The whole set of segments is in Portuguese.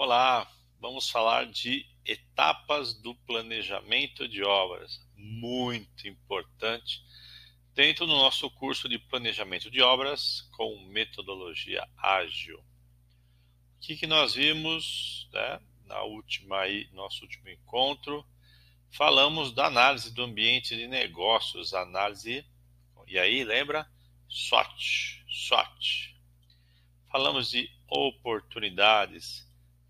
Olá, vamos falar de etapas do planejamento de obras, muito importante, dentro do nosso curso de planejamento de obras com metodologia ágil. O que, que nós vimos né, na última aí, nosso último encontro? Falamos da análise do ambiente de negócios, análise, e aí lembra? SWOT, SWOT. Falamos de oportunidades,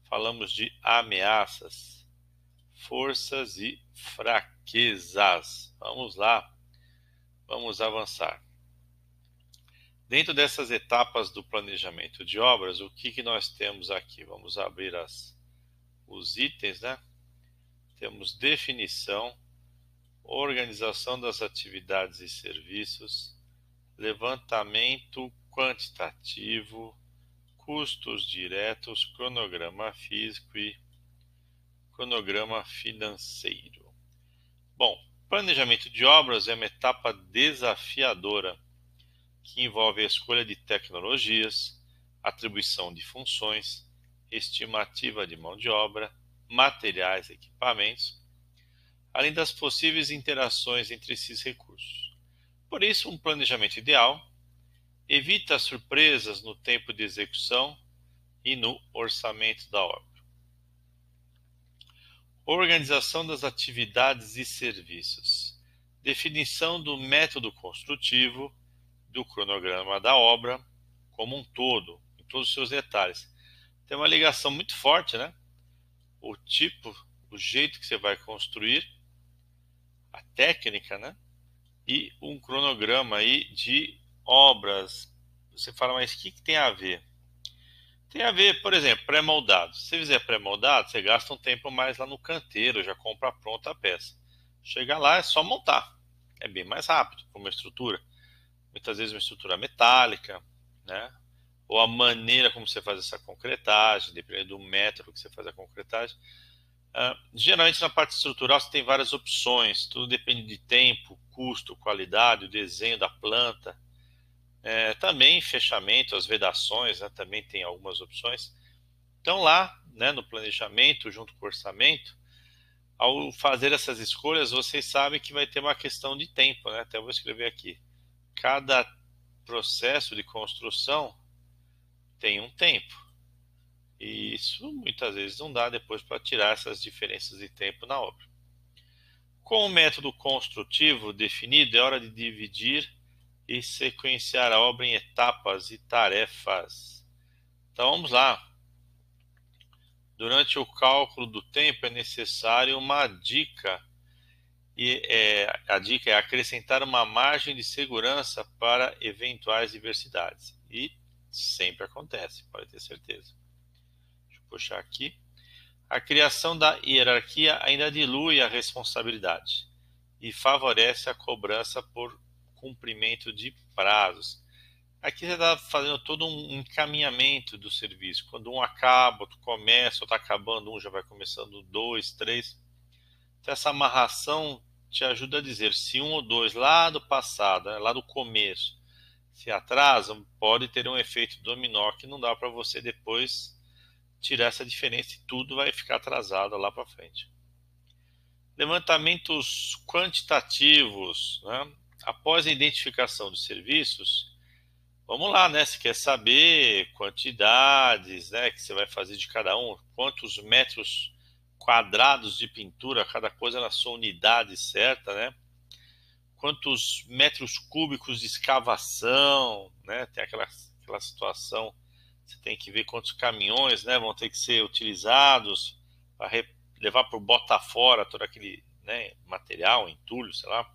falamos de ameaças, forças e fraquezas. Vamos lá, vamos avançar. Dentro dessas etapas do planejamento de obras, o que, que nós temos aqui? Vamos abrir as, os itens, né? Temos definição, organização das atividades e serviços, levantamento quantitativo, custos diretos, cronograma físico e cronograma financeiro. Bom, planejamento de obras é uma etapa desafiadora que envolve a escolha de tecnologias, atribuição de funções, estimativa de mão de obra, materiais e equipamentos, além das possíveis interações entre esses recursos. Por isso, um planejamento ideal evita surpresas no tempo de execução e no orçamento da obra. Organização das atividades e serviços. Definição do método construtivo, do cronograma da obra como um todo, em todos os seus detalhes. Tem uma ligação muito forte, né? O tipo, o jeito que você vai construir, a técnica, né? E um cronograma aí de obras. Você fala, mas o que, que tem a ver? Tem a ver, por exemplo, pré-moldado. Se você fizer pré-moldado, você gasta um tempo mais lá no canteiro, já compra pronta a peça. Chega lá, é só montar. É bem mais rápido para uma estrutura. Muitas vezes uma estrutura metálica, né? Ou a maneira como você faz essa concretagem, dependendo do método que você faz a concretagem. Uh, geralmente na parte estrutural você tem várias opções, tudo depende de tempo, custo, qualidade, o desenho da planta. É, também fechamento, as vedações, né, também tem algumas opções. Então lá, né, no planejamento, junto com o orçamento, ao fazer essas escolhas, vocês sabem que vai ter uma questão de tempo, né? Até vou escrever aqui. Cada processo de construção tem um tempo. E isso muitas vezes não dá depois para tirar essas diferenças de tempo na obra. Com o método construtivo definido, é hora de dividir e sequenciar a obra em etapas e tarefas. Então vamos lá. Durante o cálculo do tempo é necessário uma dica e é, a dica é acrescentar uma margem de segurança para eventuais diversidades. E sempre acontece, pode ter certeza. Deixa eu puxar aqui. A criação da hierarquia ainda dilui a responsabilidade e favorece a cobrança por cumprimento de prazos. Aqui você está fazendo todo um encaminhamento do serviço. Quando um acaba, outro começa, ou está acabando, um já vai começando dois, três. Então, essa amarração te ajuda a dizer se um ou dois lá do passado, né, lá do começo, se atrasam, pode ter um efeito dominó que não dá para você depois tirar essa diferença e tudo vai ficar atrasado lá para frente. Levantamentos quantitativos, né? Após a identificação dos serviços, vamos lá, né? Você quer saber quantidades, né? Que você vai fazer de cada um, quantos metros quadrados de pintura, cada coisa na sua unidade certa, né? Quantos metros cúbicos de escavação, né? Tem aquela, aquela situação, você tem que ver quantos caminhões, né? Vão ter que ser utilizados para levar para o bota fora todo aquele né, material, entulho, sei lá.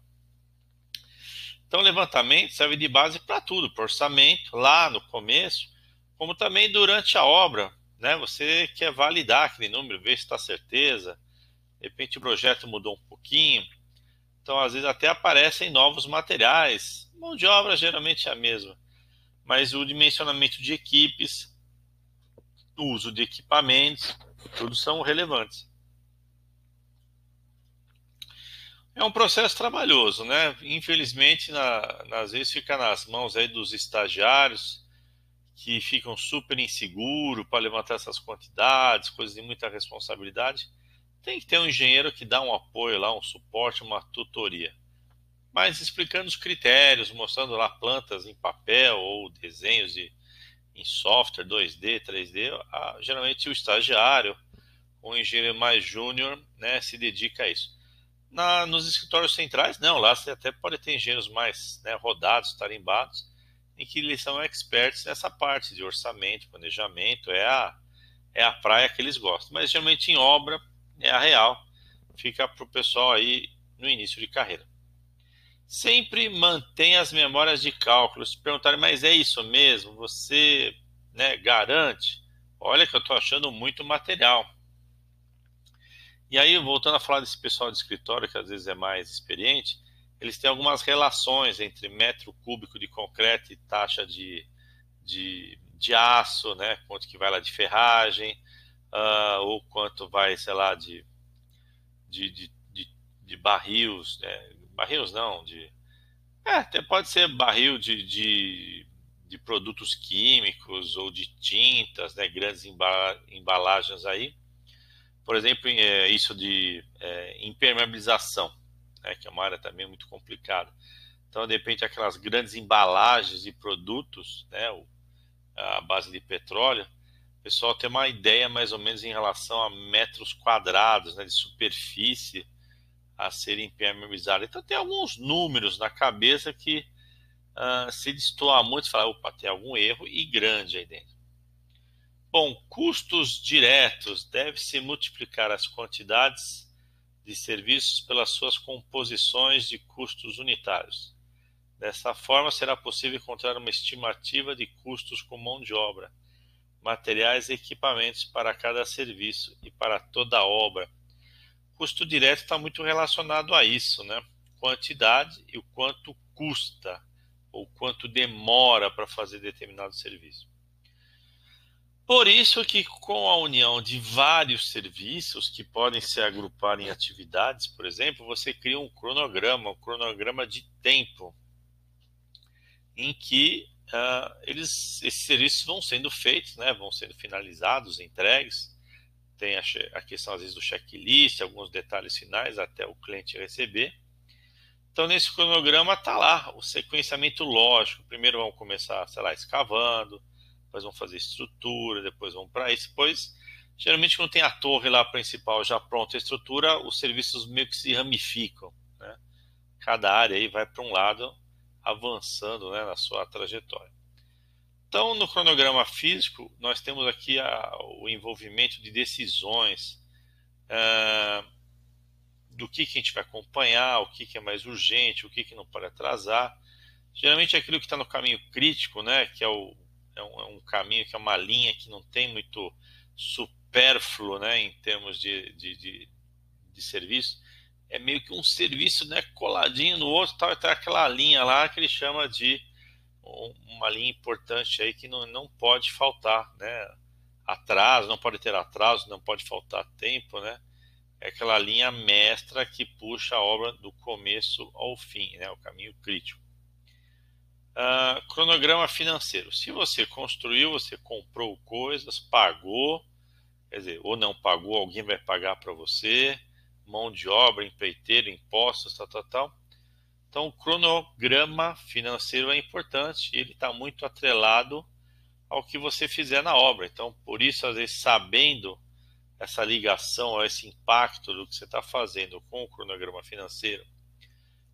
Então, levantamento serve de base para tudo, para orçamento, lá no começo, como também durante a obra. Né? Você quer validar aquele número, ver se está certeza. De repente, o projeto mudou um pouquinho. Então, às vezes, até aparecem novos materiais. Mão de obra geralmente é a mesma. Mas o dimensionamento de equipes, o uso de equipamentos, tudo são relevantes. É um processo trabalhoso, né? Infelizmente, na, às vezes fica nas mãos aí dos estagiários que ficam super inseguros para levantar essas quantidades, coisas de muita responsabilidade, tem que ter um engenheiro que dá um apoio lá, um suporte, uma tutoria. Mas explicando os critérios, mostrando lá plantas em papel ou desenhos de, em software 2D, 3D, a, geralmente o estagiário, o engenheiro mais júnior, né, se dedica a isso. Na, nos escritórios centrais, não, lá você até pode ter engenheiros mais né, rodados, tarimbados, em que eles são experts nessa parte de orçamento, planejamento, é a, é a praia que eles gostam. Mas geralmente em obra é a real, fica para o pessoal aí no início de carreira. Sempre mantenha as memórias de cálculo. Se perguntarem, mas é isso mesmo? Você né, garante? Olha que eu estou achando muito material. E aí, voltando a falar desse pessoal de escritório, que às vezes é mais experiente, eles têm algumas relações entre metro cúbico de concreto e taxa de, de, de aço, né? quanto que vai lá de ferragem, uh, ou quanto vai, sei lá, de, de, de, de, de né? não, de... É, até pode ser barril de, de, de produtos químicos ou de tintas, né? grandes embalagens aí. Por exemplo, é, isso de é, impermeabilização né, que é uma área também muito complicada. Então, de repente, aquelas grandes embalagens de produtos, né, a base de petróleo, o pessoal tem uma ideia mais ou menos em relação a metros quadrados né, de superfície a serem impermeabilizados. Então, tem alguns números na cabeça que uh, se destoar muito, fala, opa, tem algum erro e grande aí dentro. Bom, custos diretos deve-se multiplicar as quantidades de serviços pelas suas composições de custos unitários. Dessa forma, será possível encontrar uma estimativa de custos com mão de obra, materiais e equipamentos para cada serviço e para toda a obra. Custo direto está muito relacionado a isso, né? Quantidade e o quanto custa ou quanto demora para fazer determinado serviço. Por isso que com a união de vários serviços que podem se agrupar em atividades, por exemplo, você cria um cronograma, um cronograma de tempo, em que uh, eles, esses serviços vão sendo feitos, né, vão sendo finalizados, entregues. Tem a, a questão, às vezes, do checklist, alguns detalhes finais até o cliente receber. Então, nesse cronograma está lá o sequenciamento lógico. Primeiro vamos começar, sei lá, escavando, depois vão fazer estrutura, depois vão para isso. Depois, geralmente, quando tem a torre lá principal já pronta a estrutura, os serviços meio que se ramificam. Né? Cada área aí vai para um lado, avançando né, na sua trajetória. Então, no cronograma físico, nós temos aqui a, o envolvimento de decisões uh, do que, que a gente vai acompanhar, o que, que é mais urgente, o que, que não pode atrasar. Geralmente é aquilo que está no caminho crítico, né, que é o, é um, é um, caminho que é uma linha que não tem muito supérfluo né, em termos de, de, de, de serviço. É meio que um serviço né, coladinho no outro, tal, tá aquela linha lá que ele chama de uma linha importante aí que não, não pode faltar, né? Atraso, não pode ter atraso, não pode faltar tempo, né? É aquela linha mestra que puxa a obra do começo ao fim, né? O caminho crítico. Uh, cronograma financeiro. Se você construiu, você comprou coisas, pagou, quer dizer, ou não pagou, alguém vai pagar para você, mão de obra, empreiteiro, impostos, tal, tal, tal. Então, o cronograma financeiro é importante, ele está muito atrelado ao que você fizer na obra. Então, por isso, às vezes, sabendo essa ligação, esse impacto do que você está fazendo com o cronograma financeiro,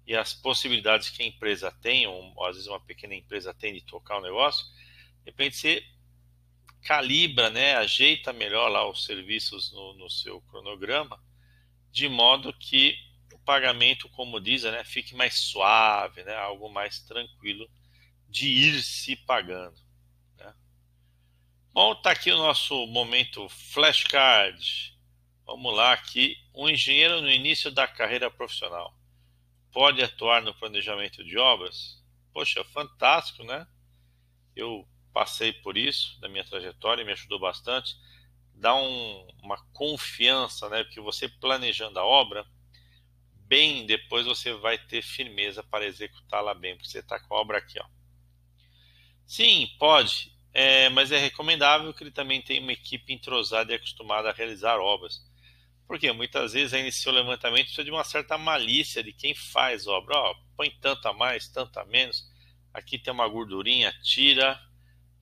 e as possibilidades que a empresa tem, ou às vezes uma pequena empresa tem de tocar o negócio, de repente você calibra, né, ajeita melhor lá os serviços no, no seu cronograma, de modo que o pagamento, como diz, né, fique mais suave, né, algo mais tranquilo de ir se pagando. Né. Bom, está aqui o nosso momento flashcard. Vamos lá aqui, um engenheiro no início da carreira profissional pode atuar no planejamento de obras? Poxa, fantástico, né? Eu passei por isso na minha trajetória, me ajudou bastante. Dá um, uma confiança, né? Porque você planejando a obra, bem depois você vai ter firmeza para executá-la bem, porque você está com a obra aqui, ó. Sim, pode. é, mas é recomendável que ele também tenha uma equipe entrosada e acostumada a realizar obras. Porque muitas vezes aí nesse seu levantamento precisa de uma certa malícia de quem faz obra. Ó, põe tanto a mais, tanto a menos. Aqui tem uma gordurinha, tira.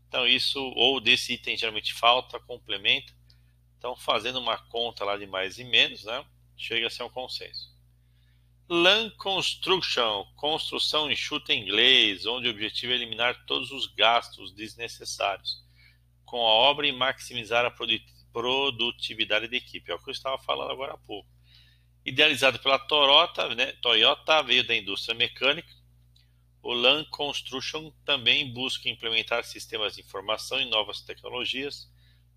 Então isso, ou desse item geralmente falta, complementa. Então fazendo uma conta lá de mais e menos, né? Chega a ser um consenso. Land Construction, construção enxuta em inglês, onde o objetivo é eliminar todos os gastos desnecessários com a obra e maximizar a produtividade da equipe. É o que eu estava falando agora há pouco. Idealizado pela Toyota, né? Toyota veio da indústria mecânica. O Land Construction também busca implementar sistemas de informação e novas tecnologias,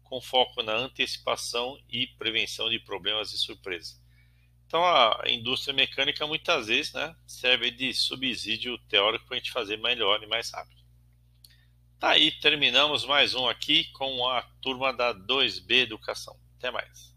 com foco na antecipação e prevenção de problemas e surpresas. Então a indústria mecânica muitas vezes né, serve de subsídio teórico para a gente fazer melhor e mais rápido. Tá aí, terminamos mais um aqui com a turma da 2B Educação. Até mais.